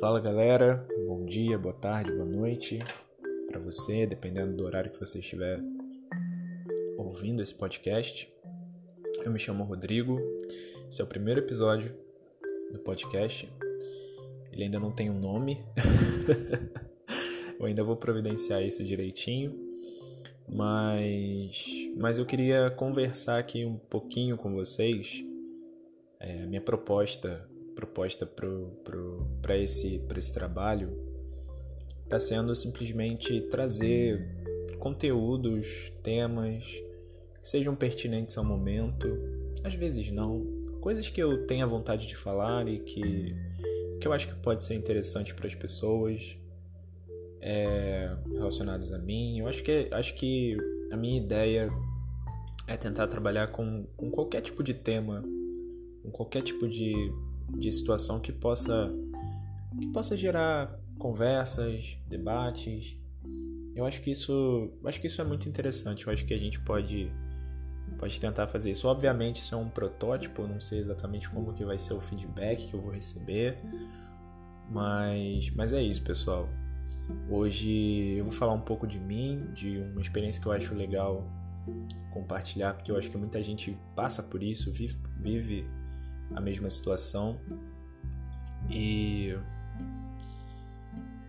Fala galera, bom dia, boa tarde, boa noite para você, dependendo do horário que você estiver ouvindo esse podcast. Eu me chamo Rodrigo, esse é o primeiro episódio do podcast. Ele ainda não tem um nome, eu ainda vou providenciar isso direitinho, mas, mas eu queria conversar aqui um pouquinho com vocês. É, minha proposta proposta para esse, esse trabalho está sendo simplesmente trazer conteúdos, temas que sejam pertinentes ao momento, às vezes não, coisas que eu tenha vontade de falar e que, que eu acho que pode ser interessante para as pessoas é, relacionadas a mim. Eu acho que, acho que a minha ideia é tentar trabalhar com, com qualquer tipo de tema, com qualquer tipo de de situação que possa que possa gerar conversas, debates. Eu acho que isso, acho que isso é muito interessante. Eu acho que a gente pode pode tentar fazer isso. Obviamente isso é um protótipo, eu não sei exatamente como que vai ser o feedback que eu vou receber, mas mas é isso, pessoal. Hoje eu vou falar um pouco de mim, de uma experiência que eu acho legal compartilhar, porque eu acho que muita gente passa por isso, vive, vive a mesma situação. E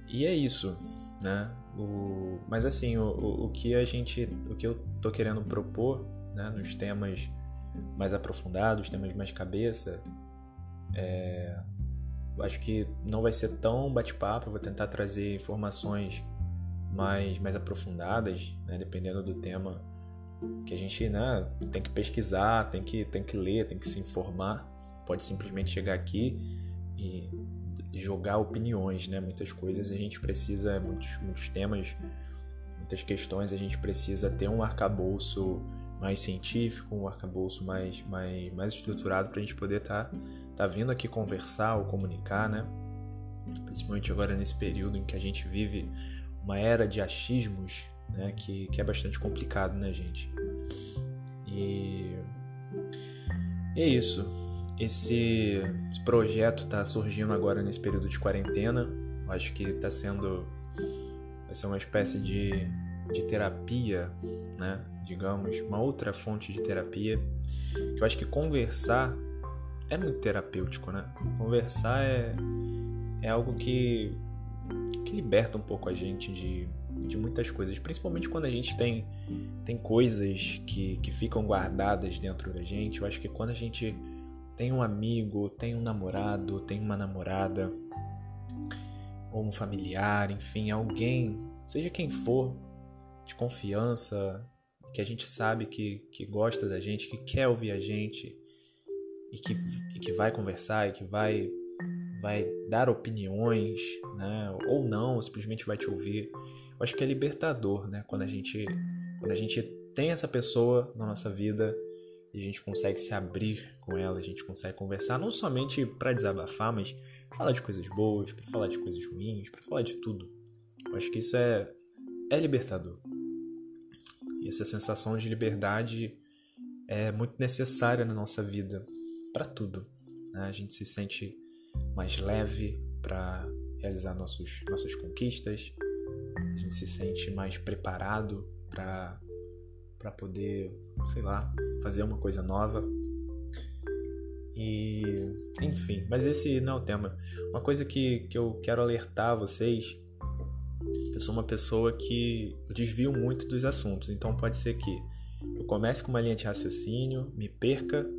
e é isso, né? O, mas assim, o, o, que a gente, o que eu tô querendo propor, né, nos temas mais aprofundados, temas mais cabeça, é, acho que não vai ser tão bate-papo, vou tentar trazer informações mais, mais aprofundadas, né, dependendo do tema que a gente né, tem que pesquisar, tem que, tem que ler, tem que se informar pode simplesmente chegar aqui e jogar opiniões, né? Muitas coisas a gente precisa, muitos, muitos temas, muitas questões a gente precisa ter um arcabouço mais científico, um arcabouço mais, mais, mais estruturado para a gente poder estar tá, tá vindo aqui conversar ou comunicar, né? Principalmente agora nesse período em que a gente vive uma era de achismos, né? Que, que é bastante complicado, né, gente? E é isso. Esse projeto está surgindo agora nesse período de quarentena. Eu acho que está sendo vai ser uma espécie de, de terapia, né? Digamos, uma outra fonte de terapia. Eu acho que conversar é muito terapêutico, né? Conversar é, é algo que, que liberta um pouco a gente de, de muitas coisas, principalmente quando a gente tem, tem coisas que, que ficam guardadas dentro da gente. Eu acho que quando a gente tem um amigo, tem um namorado, tem uma namorada, ou um familiar, enfim, alguém, seja quem for, de confiança, que a gente sabe que, que gosta da gente, que quer ouvir a gente e que, e que vai conversar e que vai, vai dar opiniões, né? ou não, simplesmente vai te ouvir. Eu acho que é libertador, né? Quando a gente, quando a gente tem essa pessoa na nossa vida a gente consegue se abrir com ela, a gente consegue conversar não somente para desabafar, mas falar de coisas boas, para falar de coisas ruins, para falar de tudo. Eu acho que isso é é libertador. E essa sensação de liberdade é muito necessária na nossa vida para tudo. Né? A gente se sente mais leve para realizar nossos, nossas conquistas, a gente se sente mais preparado para para poder, sei lá, fazer uma coisa nova. E, enfim, mas esse não é o tema. Uma coisa que, que eu quero alertar vocês, eu sou uma pessoa que desvio muito dos assuntos, então pode ser que eu comece com uma linha de raciocínio, me perca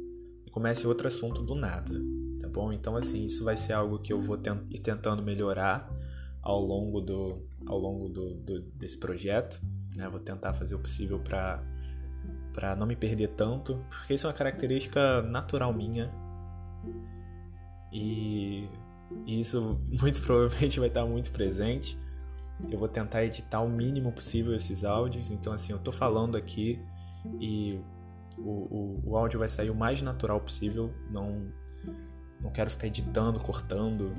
e comece outro assunto do nada, tá bom? Então assim, isso vai ser algo que eu vou ir tentando melhorar ao longo do ao longo do, do desse projeto, né? Vou tentar fazer o possível para para não me perder tanto, porque isso é uma característica natural minha. E, e isso muito provavelmente vai estar muito presente. Eu vou tentar editar o mínimo possível esses áudios, então assim, eu tô falando aqui e o, o, o áudio vai sair o mais natural possível, não não quero ficar editando, cortando.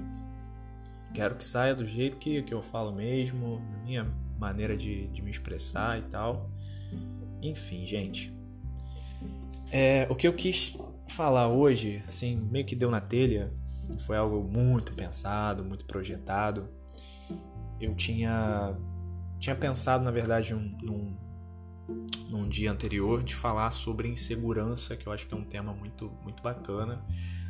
Quero que saia do jeito que, que eu falo mesmo, na minha maneira de, de me expressar e tal. Enfim, gente. É, o que eu quis falar hoje, assim, meio que deu na telha, foi algo muito pensado, muito projetado. Eu tinha tinha pensado, na verdade, um, num, num dia anterior de falar sobre insegurança, que eu acho que é um tema muito, muito bacana.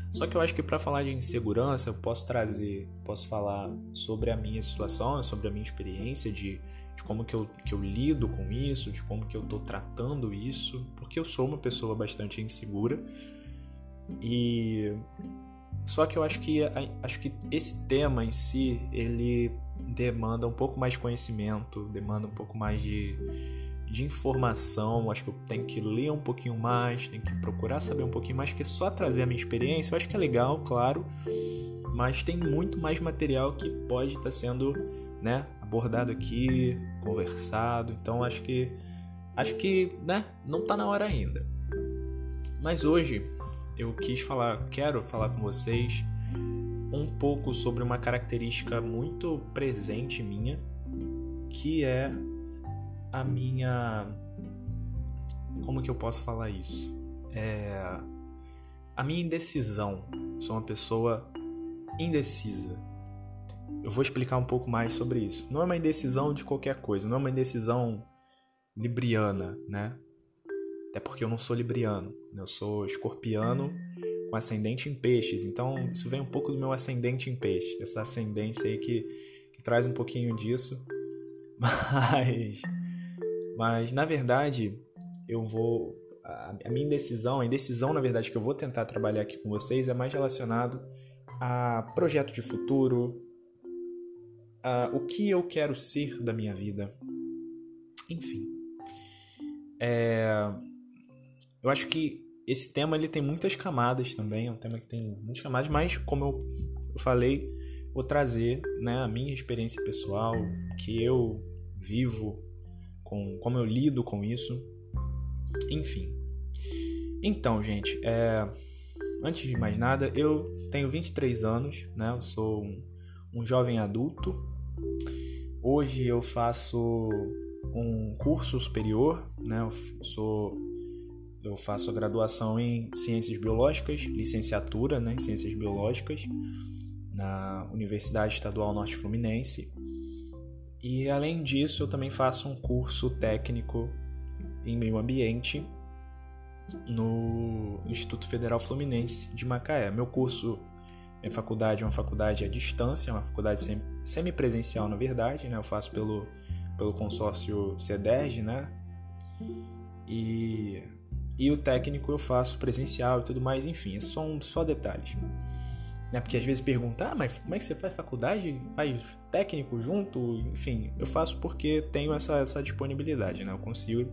Só que eu acho que para falar de insegurança, eu posso trazer, posso falar sobre a minha situação, sobre a minha experiência de, de como que eu, que eu lido com isso, de como que eu tô tratando isso, porque eu sou uma pessoa bastante insegura. E só que eu acho que acho que esse tema em si, ele demanda um pouco mais de conhecimento, demanda um pouco mais de, de informação. Acho que eu tenho que ler um pouquinho mais, tenho que procurar saber um pouquinho mais, porque só trazer a minha experiência eu acho que é legal, claro, mas tem muito mais material que pode estar sendo né, abordado aqui, conversado. Então acho que acho que né, não está na hora ainda. Mas hoje eu quis falar, quero falar com vocês um pouco sobre uma característica muito presente minha, que é a minha. Como que eu posso falar isso? É. A minha indecisão. Sou uma pessoa indecisa. Eu vou explicar um pouco mais sobre isso. Não é uma indecisão de qualquer coisa, não é uma indecisão libriana, né? Até porque eu não sou libriano, eu sou escorpiano com ascendente em peixes. Então, isso vem um pouco do meu ascendente em peixes, dessa ascendência aí que, que traz um pouquinho disso. Mas, mas na verdade, eu vou. A, a minha indecisão, a indecisão, na verdade, que eu vou tentar trabalhar aqui com vocês é mais relacionado a projeto de futuro, a, o que eu quero ser da minha vida. Enfim. É, eu acho que esse tema ele tem muitas camadas também, é um tema que tem muitas camadas, mas como eu, falei, vou trazer né, a minha experiência pessoal, que eu vivo, com como eu lido com isso, enfim. Então, gente, é, antes de mais nada, eu tenho 23 anos, né? Eu sou um, um jovem adulto. Hoje eu faço um curso superior, né? Eu sou eu faço a graduação em Ciências Biológicas, licenciatura né, em Ciências Biológicas, na Universidade Estadual Norte Fluminense. E além disso, eu também faço um curso técnico em meio ambiente no Instituto Federal Fluminense de Macaé. Meu curso, minha faculdade é uma faculdade à distância, é uma faculdade semipresencial, na verdade, né? Eu faço pelo, pelo consórcio CEDERJ, né? E e o técnico eu faço presencial e tudo mais, enfim, é só, um, só detalhes. Né? Porque às vezes perguntam, ah, mas como é que você faz faculdade? Faz técnico junto? Enfim, eu faço porque tenho essa, essa disponibilidade, né? Eu consigo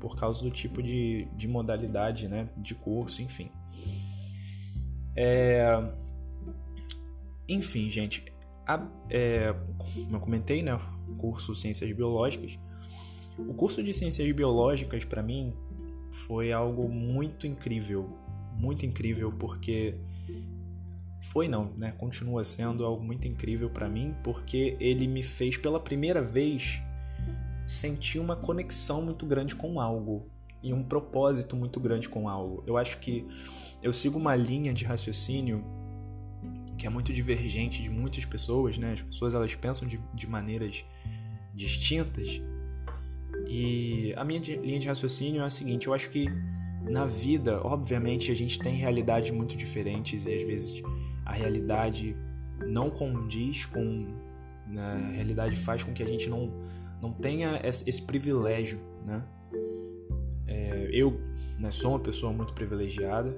por causa do tipo de, de modalidade, né? De curso, enfim. É... Enfim, gente, a, é, como eu comentei, né? Curso Ciências Biológicas. O curso de Ciências Biológicas, para mim, foi algo muito incrível, muito incrível porque foi não, né? Continua sendo algo muito incrível para mim porque ele me fez pela primeira vez sentir uma conexão muito grande com algo e um propósito muito grande com algo. Eu acho que eu sigo uma linha de raciocínio que é muito divergente de muitas pessoas, né? As pessoas elas pensam de, de maneiras distintas e a minha linha de raciocínio é a seguinte: eu acho que na vida, obviamente, a gente tem realidades muito diferentes e às vezes a realidade não condiz com. Né, a realidade faz com que a gente não, não tenha esse, privilégio, né? É, eu né, sou uma pessoa muito privilegiada,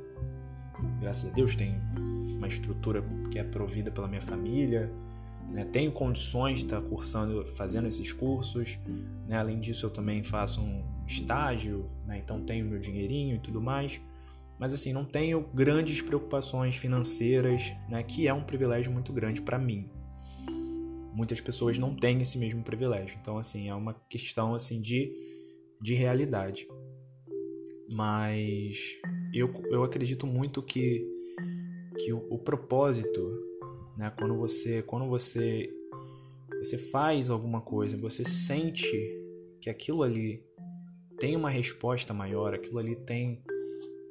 graças a Deus tenho estrutura que é provida pela minha família, né? Tenho condições de estar cursando, fazendo esses cursos. Né? Além disso, eu também faço um estágio, né? então tenho meu dinheirinho e tudo mais. Mas assim, não tenho grandes preocupações financeiras, né? que é um privilégio muito grande para mim. Muitas pessoas não têm esse mesmo privilégio. Então, assim, é uma questão assim de, de realidade. Mas eu, eu acredito muito que, que o, o propósito né? Quando você, quando você, você faz alguma coisa, você sente que aquilo ali tem uma resposta maior, aquilo ali tem,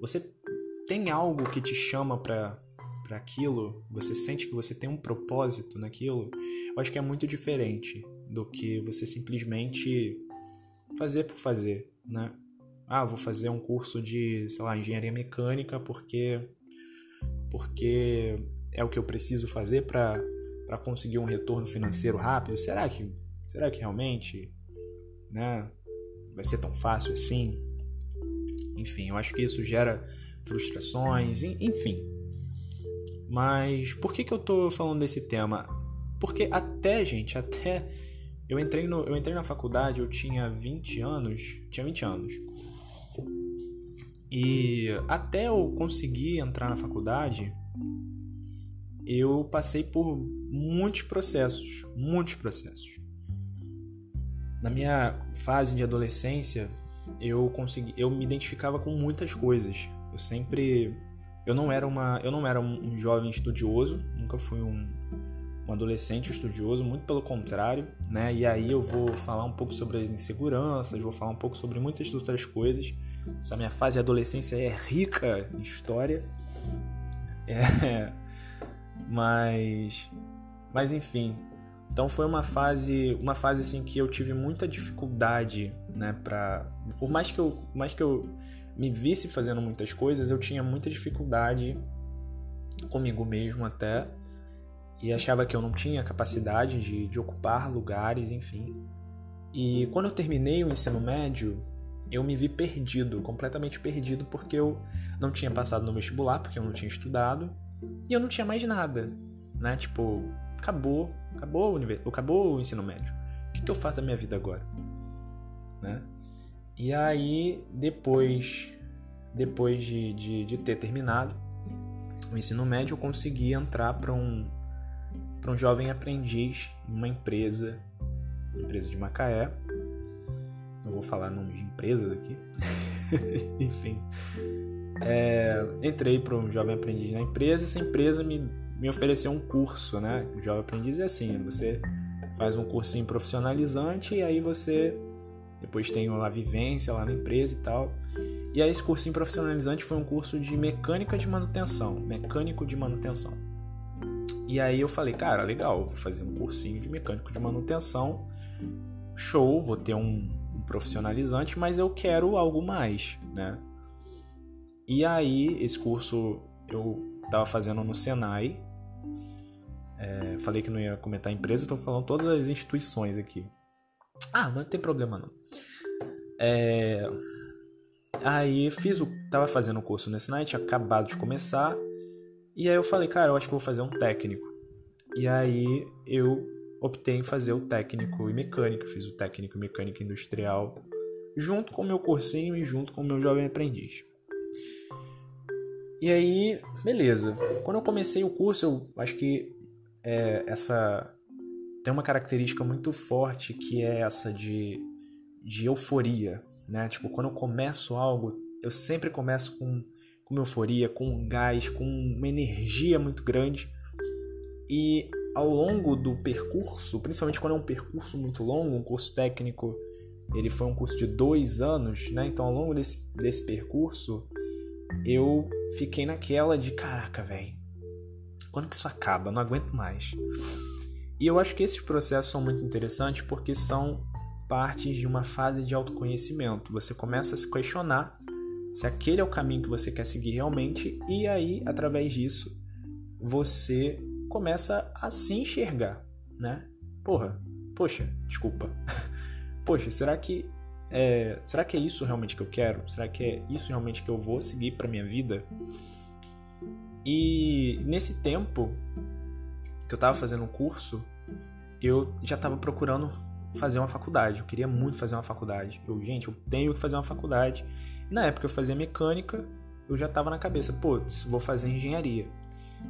você tem algo que te chama para para aquilo, você sente que você tem um propósito naquilo, eu acho que é muito diferente do que você simplesmente fazer por fazer, né? Ah, vou fazer um curso de, sei lá, engenharia mecânica porque porque é o que eu preciso fazer para conseguir um retorno financeiro rápido. Será que será que realmente, né, vai ser tão fácil assim? Enfim, eu acho que isso gera frustrações, enfim. Mas por que que eu tô falando desse tema? Porque até, gente, até eu entrei, no, eu entrei na faculdade, eu tinha 20 anos. Tinha 20 anos. E até eu conseguir entrar na faculdade, eu passei por muitos processos. Muitos processos. Na minha fase de adolescência, eu consegui, eu me identificava com muitas coisas. Eu sempre eu não era uma eu não era um jovem estudioso, nunca fui um um adolescente estudioso, muito pelo contrário, né? E aí eu vou falar um pouco sobre as inseguranças, vou falar um pouco sobre muitas outras coisas. Essa minha fase de adolescência é rica em história. É, mas mas enfim, então foi uma fase, uma fase assim que eu tive muita dificuldade, né, para por mais que eu, mais que eu me visse fazendo muitas coisas, eu tinha muita dificuldade comigo mesmo até e achava que eu não tinha capacidade de, de ocupar lugares, enfim. E quando eu terminei o ensino médio, eu me vi perdido, completamente perdido, porque eu não tinha passado no vestibular, porque eu não tinha estudado, e eu não tinha mais nada, né? Tipo, acabou, acabou o, acabou o ensino médio. O que, que eu faço da minha vida agora? Né? E aí, depois, depois de, de, de ter terminado o ensino médio, eu consegui entrar para um, para um jovem aprendiz em uma empresa, uma empresa de Macaé. Não vou falar nomes de empresas aqui. Enfim. É, entrei para um jovem aprendiz na empresa. Essa empresa me, me ofereceu um curso, né? O jovem aprendiz é assim: você faz um cursinho profissionalizante e aí você depois tem a vivência lá na empresa e tal. E aí esse cursinho profissionalizante foi um curso de mecânica de manutenção, mecânico de manutenção. E aí eu falei, cara, legal, vou fazer um cursinho de mecânico de manutenção. Show, vou ter um profissionalizante, mas eu quero algo mais, né? E aí, esse curso eu estava fazendo no Senai. É, falei que não ia comentar a empresa, estou falando todas as instituições aqui. Ah, não tem problema não. É, aí fiz o. Tava fazendo o curso no Senai, tinha acabado de começar. E aí eu falei, cara, eu acho que vou fazer um técnico. E aí eu optei em fazer o técnico em mecânica, fiz o técnico em mecânica industrial, junto com o meu cursinho e junto com o meu jovem aprendiz. E aí, beleza. Quando eu comecei o curso, eu acho que é, essa tem uma característica muito forte que é essa de, de euforia, né? Tipo, quando eu começo algo, eu sempre começo com com euforia, com gás, com uma energia muito grande. E ao longo do percurso, principalmente quando é um percurso muito longo, um curso técnico, ele foi um curso de dois anos, né? Então ao longo desse, desse percurso, eu fiquei naquela de caraca, velho, quando que isso acaba? Não aguento mais. E eu acho que esses processos são muito interessantes porque são partes de uma fase de autoconhecimento. Você começa a se questionar se aquele é o caminho que você quer seguir realmente, e aí, através disso, você começa a se enxergar, né? Porra, poxa, desculpa. poxa, será que é, será que é isso realmente que eu quero? Será que é isso realmente que eu vou seguir para minha vida? E nesse tempo que eu estava fazendo um curso, eu já estava procurando fazer uma faculdade. Eu queria muito fazer uma faculdade. Eu, gente, eu tenho que fazer uma faculdade. E na época eu fazia mecânica, eu já estava na cabeça, pô, vou fazer engenharia.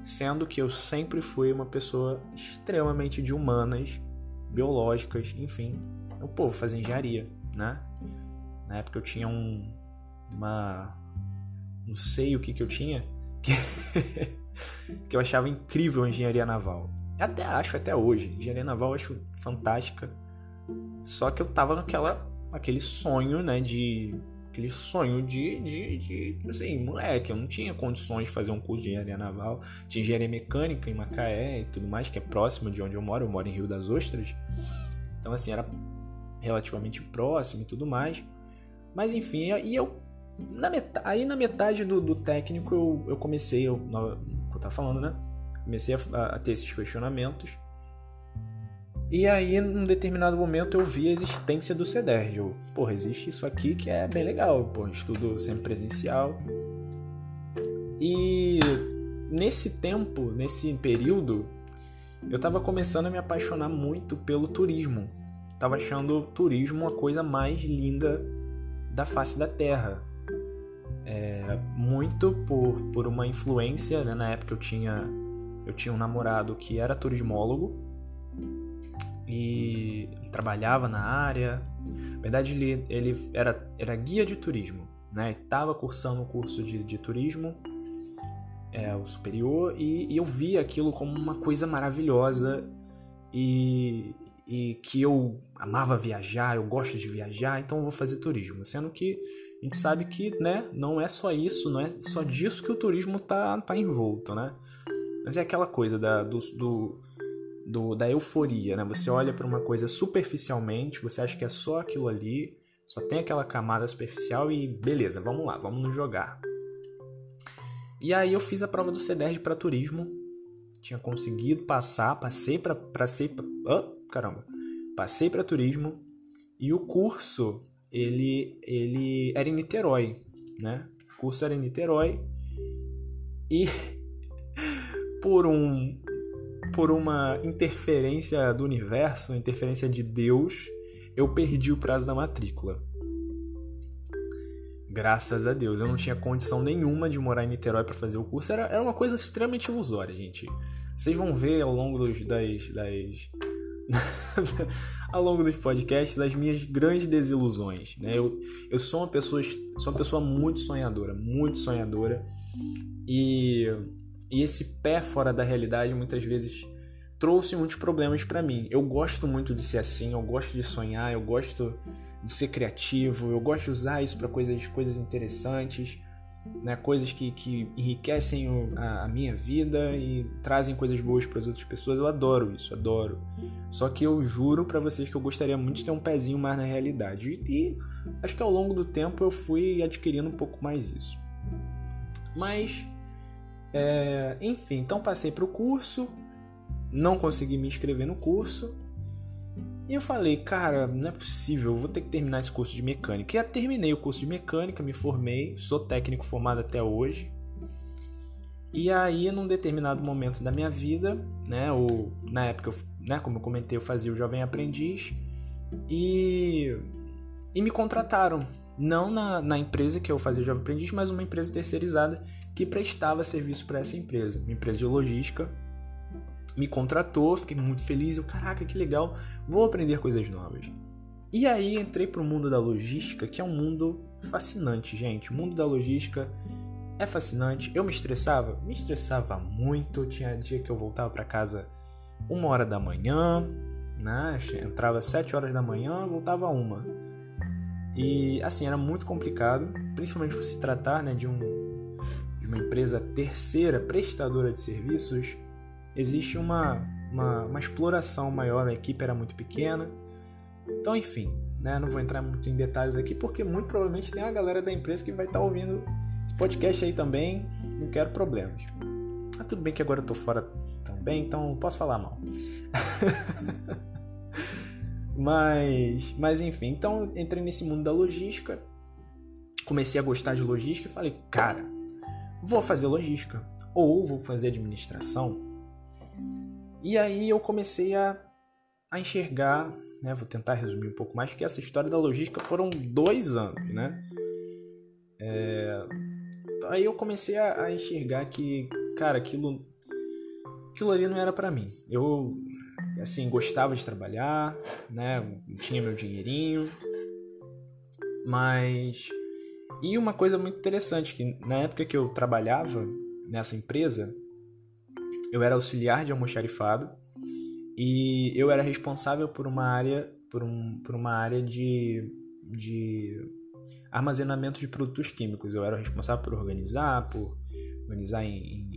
Sendo que eu sempre fui uma pessoa extremamente de humanas, biológicas, enfim. Eu, pô, vou fazer engenharia, né? Na época eu tinha um. Uma. Não sei o que que eu tinha. Que, que eu achava incrível a engenharia naval. Até acho, até hoje. Engenharia naval eu acho fantástica. Só que eu tava naquela aquele sonho, né, de aquele sonho de, de, de, assim, moleque, eu não tinha condições de fazer um curso de engenharia naval, tinha engenharia mecânica em Macaé e tudo mais, que é próximo de onde eu moro, eu moro em Rio das Ostras, então assim, era relativamente próximo e tudo mais, mas enfim, e eu, na metade, aí na metade do, do técnico eu, eu comecei, eu, eu tava falando, né, comecei a, a ter esses questionamentos, e aí, num determinado momento, eu vi a existência do CEDERJ. Eu, porra, existe isso aqui que é bem legal. Porra, estudo sempre presencial. E nesse tempo, nesse período, eu tava começando a me apaixonar muito pelo turismo. Tava achando o turismo a coisa mais linda da face da Terra. É, muito por, por uma influência, né? na época eu tinha, eu tinha um namorado que era turismólogo e trabalhava na área. Na verdade, ele, ele era, era guia de turismo, né? Estava cursando o um curso de, de turismo, é, o superior, e, e, eu via aquilo como uma coisa maravilhosa e, e que eu amava viajar, eu gosto de viajar, então eu vou fazer turismo. Sendo que a gente sabe que né, não é só isso, não é só disso que o turismo tá, tá envolto, né? Mas é aquela coisa da, do, do do, da euforia, né? Você olha para uma coisa superficialmente, você acha que é só aquilo ali, só tem aquela camada superficial e beleza, vamos lá, vamos nos jogar. E aí eu fiz a prova do CEDERJ para turismo, tinha conseguido passar, passei para passei pra, oh, caramba, passei para turismo e o curso ele ele era em Niterói, né? O curso era em Niterói e por um por uma interferência do universo, interferência de Deus, eu perdi o prazo da matrícula. Graças a Deus, eu não tinha condição nenhuma de morar em Niterói para fazer o curso. Era, era uma coisa extremamente ilusória, gente. Vocês vão ver ao longo dos, das, das ao longo dos podcasts das minhas grandes desilusões. Né? Eu, eu sou uma pessoa sou uma pessoa muito sonhadora, muito sonhadora e e esse pé fora da realidade muitas vezes trouxe muitos problemas para mim. Eu gosto muito de ser assim, eu gosto de sonhar, eu gosto de ser criativo, eu gosto de usar isso para coisas, coisas interessantes, né? coisas que, que enriquecem a, a, minha vida e trazem coisas boas para as outras pessoas. Eu adoro isso, adoro. Só que eu juro para vocês que eu gostaria muito de ter um pezinho mais na realidade. E, e acho que ao longo do tempo eu fui adquirindo um pouco mais isso. Mas é, enfim, então passei para o curso, não consegui me inscrever no curso. E eu falei, cara, não é possível, eu vou ter que terminar esse curso de mecânica. E eu terminei o curso de mecânica, me formei, sou técnico formado até hoje. E aí, num determinado momento da minha vida, né, ou na época, né, como eu comentei, eu fazia o Jovem Aprendiz e, e me contrataram. Não na, na empresa que eu fazia o Jovem Aprendiz, mas uma empresa terceirizada que prestava serviço para essa empresa, uma empresa de logística. Me contratou, fiquei muito feliz. Eu, caraca, que legal, vou aprender coisas novas. E aí entrei para o mundo da logística, que é um mundo fascinante, gente. O mundo da logística é fascinante. Eu me estressava? Me estressava muito. Tinha dia que eu voltava para casa uma hora da manhã, né? Entrava sete horas da manhã, voltava uma. E assim, era muito complicado, principalmente por se tratar né, de um uma empresa terceira prestadora de serviços, existe uma, uma, uma exploração maior, a equipe era muito pequena. Então, enfim, né, não vou entrar muito em detalhes aqui, porque muito provavelmente tem a galera da empresa que vai estar tá ouvindo esse podcast aí também, não quero problemas. Ah, tudo bem que agora eu tô fora também, então posso falar mal. mas, mas enfim, então entrei nesse mundo da logística, comecei a gostar de logística e falei, cara, vou fazer logística ou vou fazer administração. E aí eu comecei a, a enxergar, né? Vou tentar resumir um pouco mais, que essa história da logística foram dois anos, né? É, aí eu comecei a, a, enxergar que, cara, aquilo, aquilo ali não era para mim. Eu, assim, gostava de trabalhar, né? Tinha meu dinheirinho, mas e uma coisa muito interessante, que na época que eu trabalhava nessa empresa, eu era auxiliar de almoxarifado e eu era responsável por uma área, por, um, por uma área de, de armazenamento de produtos químicos. Eu era responsável por organizar, por organizar em, em,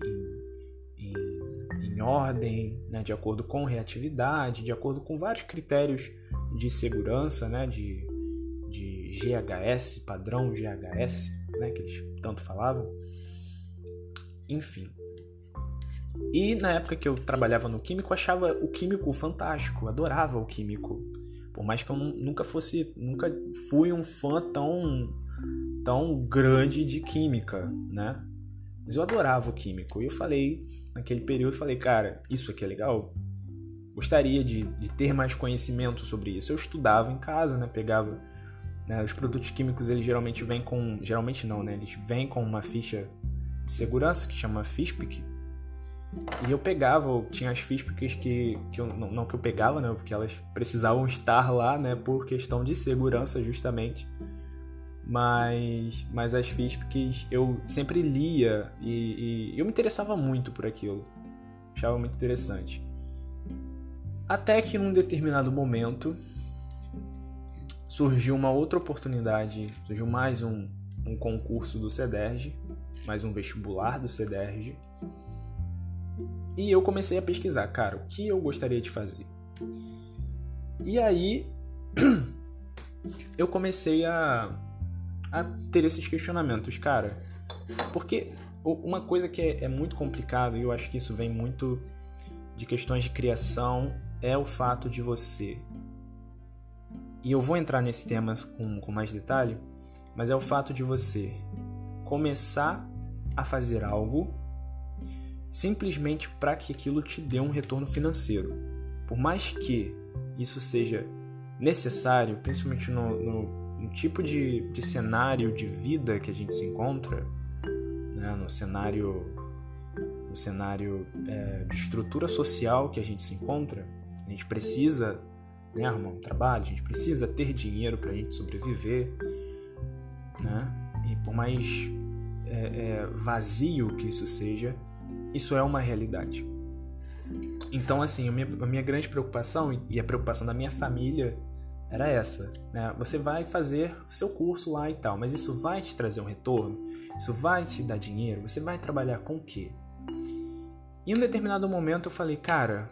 em, em ordem, né, de acordo com reatividade, de acordo com vários critérios de segurança, né, de, de GHS, padrão GHS, né, que eles tanto falavam. Enfim. E na época que eu trabalhava no químico, achava o químico fantástico, adorava o químico. Por mais que eu nunca fosse, nunca fui um fã tão tão grande de química, né? Mas eu adorava o químico. E eu falei, naquele período, falei, cara, isso aqui é legal. Gostaria de, de ter mais conhecimento sobre isso. Eu estudava em casa, né? Pegava né, os produtos químicos, eles geralmente vêm com, geralmente não, né? Eles vêm com uma ficha de segurança que chama FISPIC, e eu pegava, tinha as FISPICs que, que eu, não, não, que eu pegava, né? Porque elas precisavam estar lá, né? Por questão de segurança, justamente. Mas, mas as FISPICs eu sempre lia e, e eu me interessava muito por aquilo. Achava muito interessante. Até que num determinado momento surgiu uma outra oportunidade, surgiu mais um, um concurso do CEDERJ, mais um vestibular do CEDERJ e eu comecei a pesquisar, cara, o que eu gostaria de fazer. E aí eu comecei a, a ter esses questionamentos, cara. Porque uma coisa que é, é muito complicado, e eu acho que isso vem muito de questões de criação, é o fato de você. E eu vou entrar nesse tema com, com mais detalhe, mas é o fato de você começar a fazer algo simplesmente para que aquilo te dê um retorno financeiro. Por mais que isso seja necessário, principalmente no, no, no tipo de, de, cenário de vida que a gente se encontra, né? no cenário, no cenário é, de estrutura social que a gente se encontra, a gente precisa né, arrumar um trabalho, a gente precisa ter dinheiro para a gente sobreviver, né? E por mais é, é, vazio que isso seja, isso é uma realidade. Então, assim, a minha, a minha grande preocupação e a preocupação da minha família era essa, né? Você vai fazer seu curso lá e tal, mas isso vai te trazer um retorno? Isso vai te dar dinheiro? Você vai trabalhar com o quê? E em um determinado momento eu falei, cara,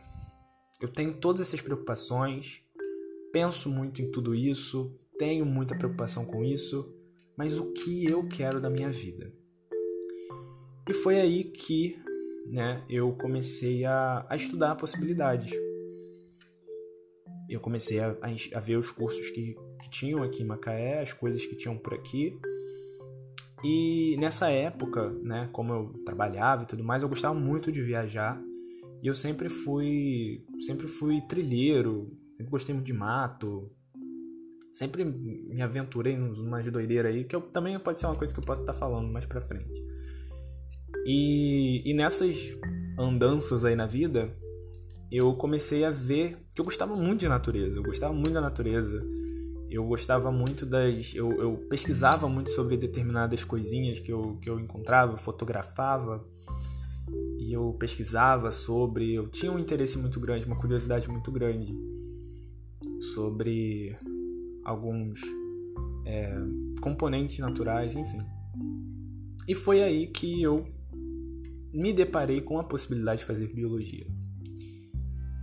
eu tenho todas essas preocupações, penso muito em tudo isso, tenho muita preocupação com isso, mas o que eu quero da minha vida? E foi aí que né, eu comecei a, a estudar possibilidades. Eu comecei a, a, ver os cursos que, que tinham aqui em Macaé, as coisas que tinham por aqui. E nessa época, né, como eu trabalhava e tudo mais, eu gostava muito de viajar. E eu sempre fui, sempre fui trilheiro, sempre gostei muito de mato. Sempre me aventurei numa de doideira aí, que eu, também pode ser uma coisa que eu posso estar falando mais pra frente. E, e nessas andanças aí na vida, eu comecei a ver que eu gostava muito de natureza, eu gostava muito da natureza. Eu gostava muito das. Eu, eu pesquisava muito sobre determinadas coisinhas que eu, que eu encontrava, fotografava e eu pesquisava sobre. Eu tinha um interesse muito grande, uma curiosidade muito grande sobre alguns é, componentes naturais, enfim. E foi aí que eu me deparei com a possibilidade de fazer biologia.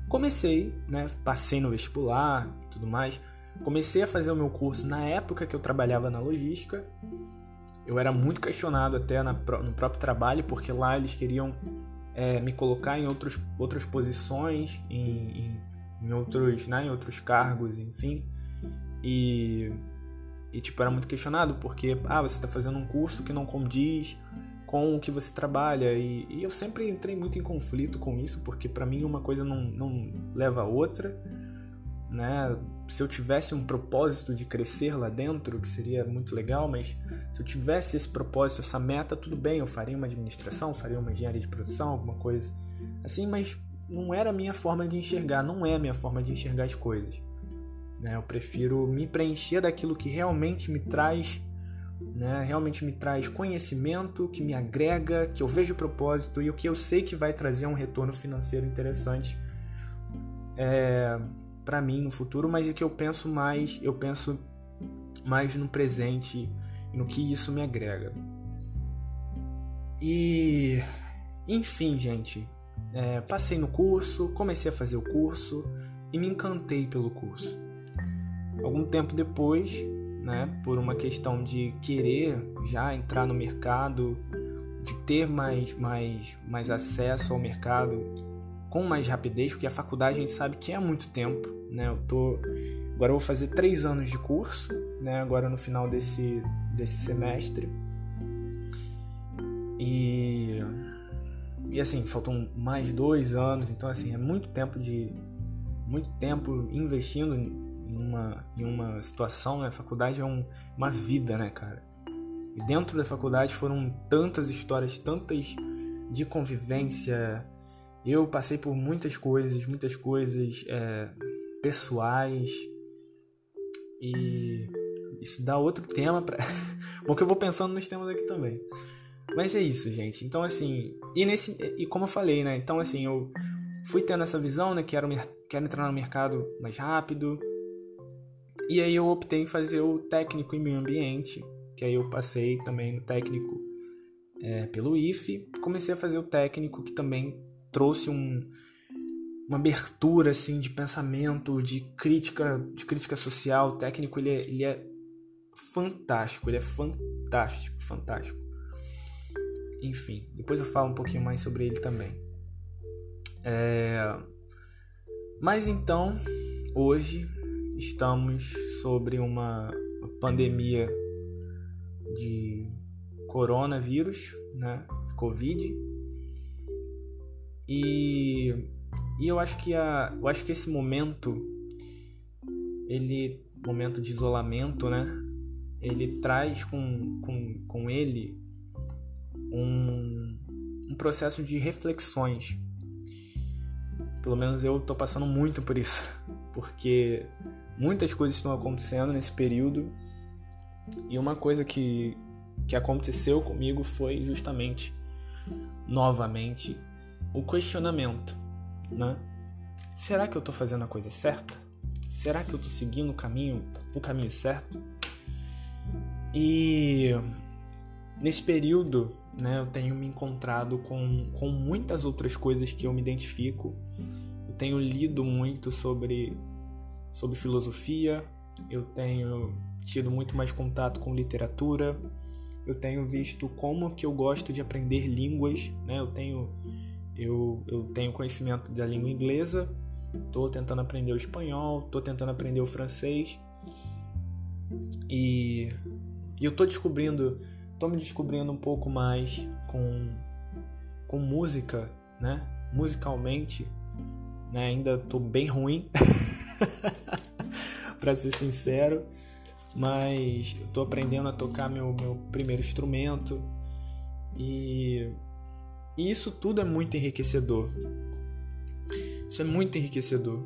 Comecei, né, passei no vestibular, tudo mais. Comecei a fazer o meu curso na época que eu trabalhava na logística. Eu era muito questionado até na, no próprio trabalho, porque lá eles queriam é, me colocar em outros, outras posições, em, em, em, outros, né, em outros cargos, enfim. E, e tipo, era muito questionado, porque ah, você está fazendo um curso que não condiz com o que você trabalha e, e eu sempre entrei muito em conflito com isso porque para mim uma coisa não, não leva a outra né se eu tivesse um propósito de crescer lá dentro que seria muito legal mas se eu tivesse esse propósito essa meta tudo bem eu faria uma administração faria uma engenharia de produção alguma coisa assim mas não era a minha forma de enxergar não é a minha forma de enxergar as coisas né eu prefiro me preencher daquilo que realmente me traz né, realmente me traz conhecimento, que me agrega, que eu vejo propósito e o que eu sei que vai trazer um retorno financeiro interessante é, para mim no futuro, mas é que eu penso mais, eu penso mais no presente no que isso me agrega. E, enfim, gente, é, passei no curso, comecei a fazer o curso e me encantei pelo curso. Algum tempo depois, né, por uma questão de querer já entrar no mercado, de ter mais, mais, mais acesso ao mercado com mais rapidez, porque a faculdade a gente sabe que é muito tempo, né? Eu tô agora eu vou fazer três anos de curso, né? Agora no final desse desse semestre e e assim faltam mais dois anos, então assim é muito tempo de muito tempo investindo em uma em uma situação, né? A faculdade é um, uma vida, né, cara? E dentro da faculdade foram tantas histórias, tantas de convivência, eu passei por muitas coisas, muitas coisas é, pessoais e isso dá outro tema para Bom que eu vou pensando nos temas aqui também. Mas é isso, gente. Então assim, e nesse e como eu falei, né? Então assim, eu fui tendo essa visão, né, que quero quero entrar no mercado mais rápido. E aí eu optei em fazer o técnico em meio ambiente, que aí eu passei também no técnico é, pelo IFE, comecei a fazer o técnico que também trouxe um, uma abertura assim de pensamento, de crítica, de crítica social. O técnico ele é, ele é fantástico, ele é fantástico, fantástico. Enfim, depois eu falo um pouquinho mais sobre ele também. É... Mas então, hoje estamos sobre uma pandemia de coronavírus, né, Covid, e, e eu acho que a, eu acho que esse momento, ele momento de isolamento, né? Ele traz com, com, com ele um, um processo de reflexões. Pelo menos eu tô passando muito por isso, porque muitas coisas estão acontecendo nesse período e uma coisa que, que aconteceu comigo foi justamente novamente o questionamento, né? Será que eu estou fazendo a coisa certa? Será que eu estou seguindo o caminho, o caminho certo? E nesse período, né, eu tenho me encontrado com, com muitas outras coisas que eu me identifico. Eu tenho lido muito sobre, sobre filosofia, eu tenho tido muito mais contato com literatura, eu tenho visto como que eu gosto de aprender línguas, né? Eu tenho eu, eu tenho conhecimento da língua inglesa, estou tentando aprender o espanhol, estou tentando aprender o francês e, e eu estou descobrindo, estou me descobrindo um pouco mais com, com música, né? Musicalmente, né? Ainda estou bem ruim, para ser sincero, mas estou aprendendo a tocar meu, meu primeiro instrumento e e isso tudo é muito enriquecedor. Isso é muito enriquecedor.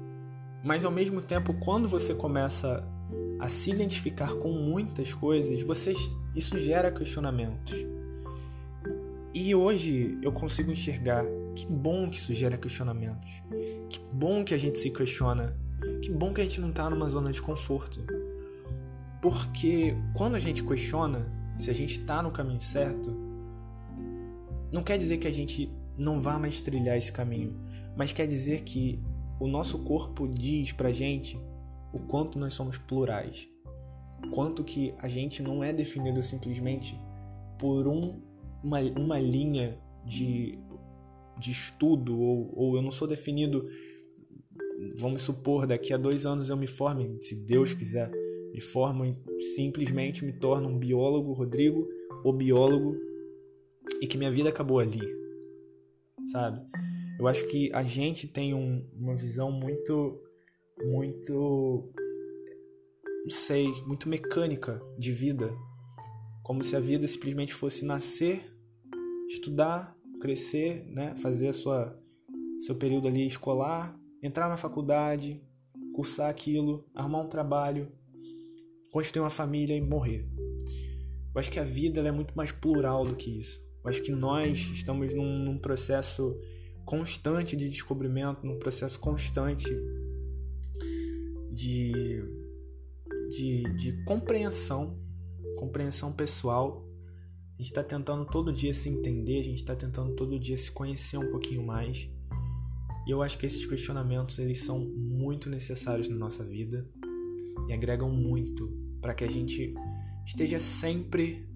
Mas ao mesmo tempo, quando você começa a se identificar com muitas coisas, você, isso gera questionamentos. E hoje eu consigo enxergar que bom que isso gera questionamentos. Que bom que a gente se questiona. Que bom que a gente não está numa zona de conforto. Porque quando a gente questiona se a gente está no caminho certo, não quer dizer que a gente não vá mais trilhar esse caminho, mas quer dizer que o nosso corpo diz pra gente o quanto nós somos plurais, quanto que a gente não é definido simplesmente por um, uma, uma linha de, de estudo, ou, ou eu não sou definido, vamos supor, daqui a dois anos eu me forme, se Deus quiser, me formo e simplesmente me torno um biólogo, Rodrigo, ou biólogo e que minha vida acabou ali, sabe? Eu acho que a gente tem um, uma visão muito, muito, não sei, muito mecânica de vida, como se a vida simplesmente fosse nascer, estudar, crescer, né? Fazer a sua seu período ali escolar, entrar na faculdade, cursar aquilo, arrumar um trabalho, construir uma família e morrer. Eu acho que a vida é muito mais plural do que isso. Eu acho que nós estamos num, num processo constante de descobrimento, num processo constante de, de, de compreensão, compreensão pessoal. A gente está tentando todo dia se entender, a gente está tentando todo dia se conhecer um pouquinho mais. E eu acho que esses questionamentos eles são muito necessários na nossa vida e agregam muito para que a gente esteja sempre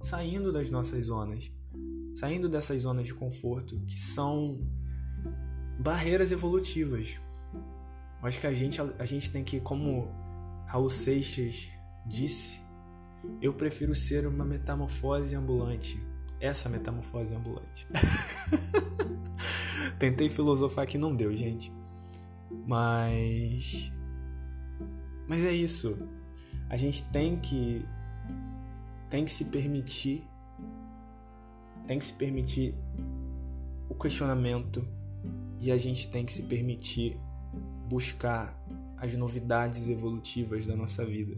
saindo das nossas zonas, saindo dessas zonas de conforto que são barreiras evolutivas. Eu acho que a gente, a gente tem que, como Raul Seixas disse, eu prefiro ser uma metamorfose ambulante. Essa metamorfose ambulante. Tentei filosofar que não deu, gente. Mas. Mas é isso. A gente tem que. Tem que se permitir. Tem que se permitir o questionamento. E a gente tem que se permitir buscar as novidades evolutivas da nossa vida.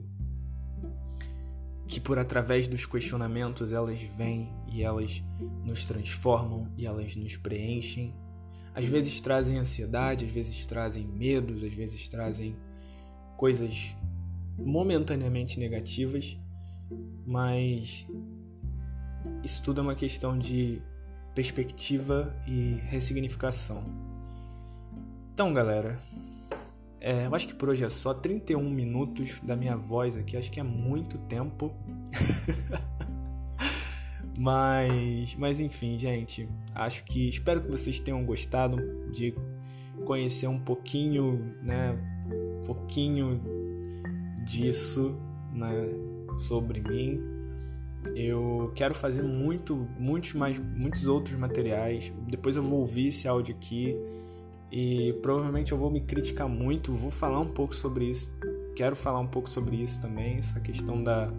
Que por através dos questionamentos elas vêm e elas nos transformam e elas nos preenchem às vezes trazem ansiedade, às vezes trazem medos, às vezes trazem coisas momentaneamente negativas, mas isso tudo é uma questão de perspectiva e ressignificação. Então, galera, é, eu acho que por hoje é só 31 minutos da minha voz aqui, acho que é muito tempo. Mas, mas enfim, gente, acho que espero que vocês tenham gostado de conhecer um pouquinho, né, pouquinho disso, né, sobre mim. Eu quero fazer muito, muitos mais, muitos outros materiais. Depois eu vou ouvir esse áudio aqui e provavelmente eu vou me criticar muito. Vou falar um pouco sobre isso. Quero falar um pouco sobre isso também, essa questão da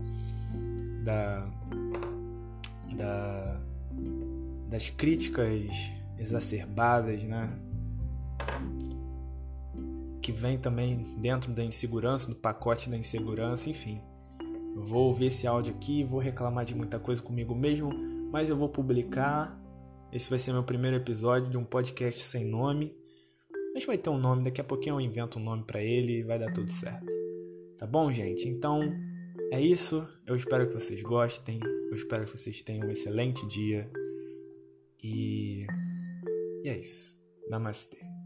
da da, das críticas exacerbadas, né? Que vem também dentro da insegurança, do pacote da insegurança, enfim. Vou ouvir esse áudio aqui, vou reclamar de muita coisa comigo mesmo, mas eu vou publicar. Esse vai ser meu primeiro episódio de um podcast sem nome. Mas vai ter um nome, daqui a pouquinho eu invento um nome para ele e vai dar tudo certo. Tá bom, gente? Então, é isso. Eu espero que vocês gostem. Eu espero que vocês tenham um excelente dia. E, e é isso. Namastê.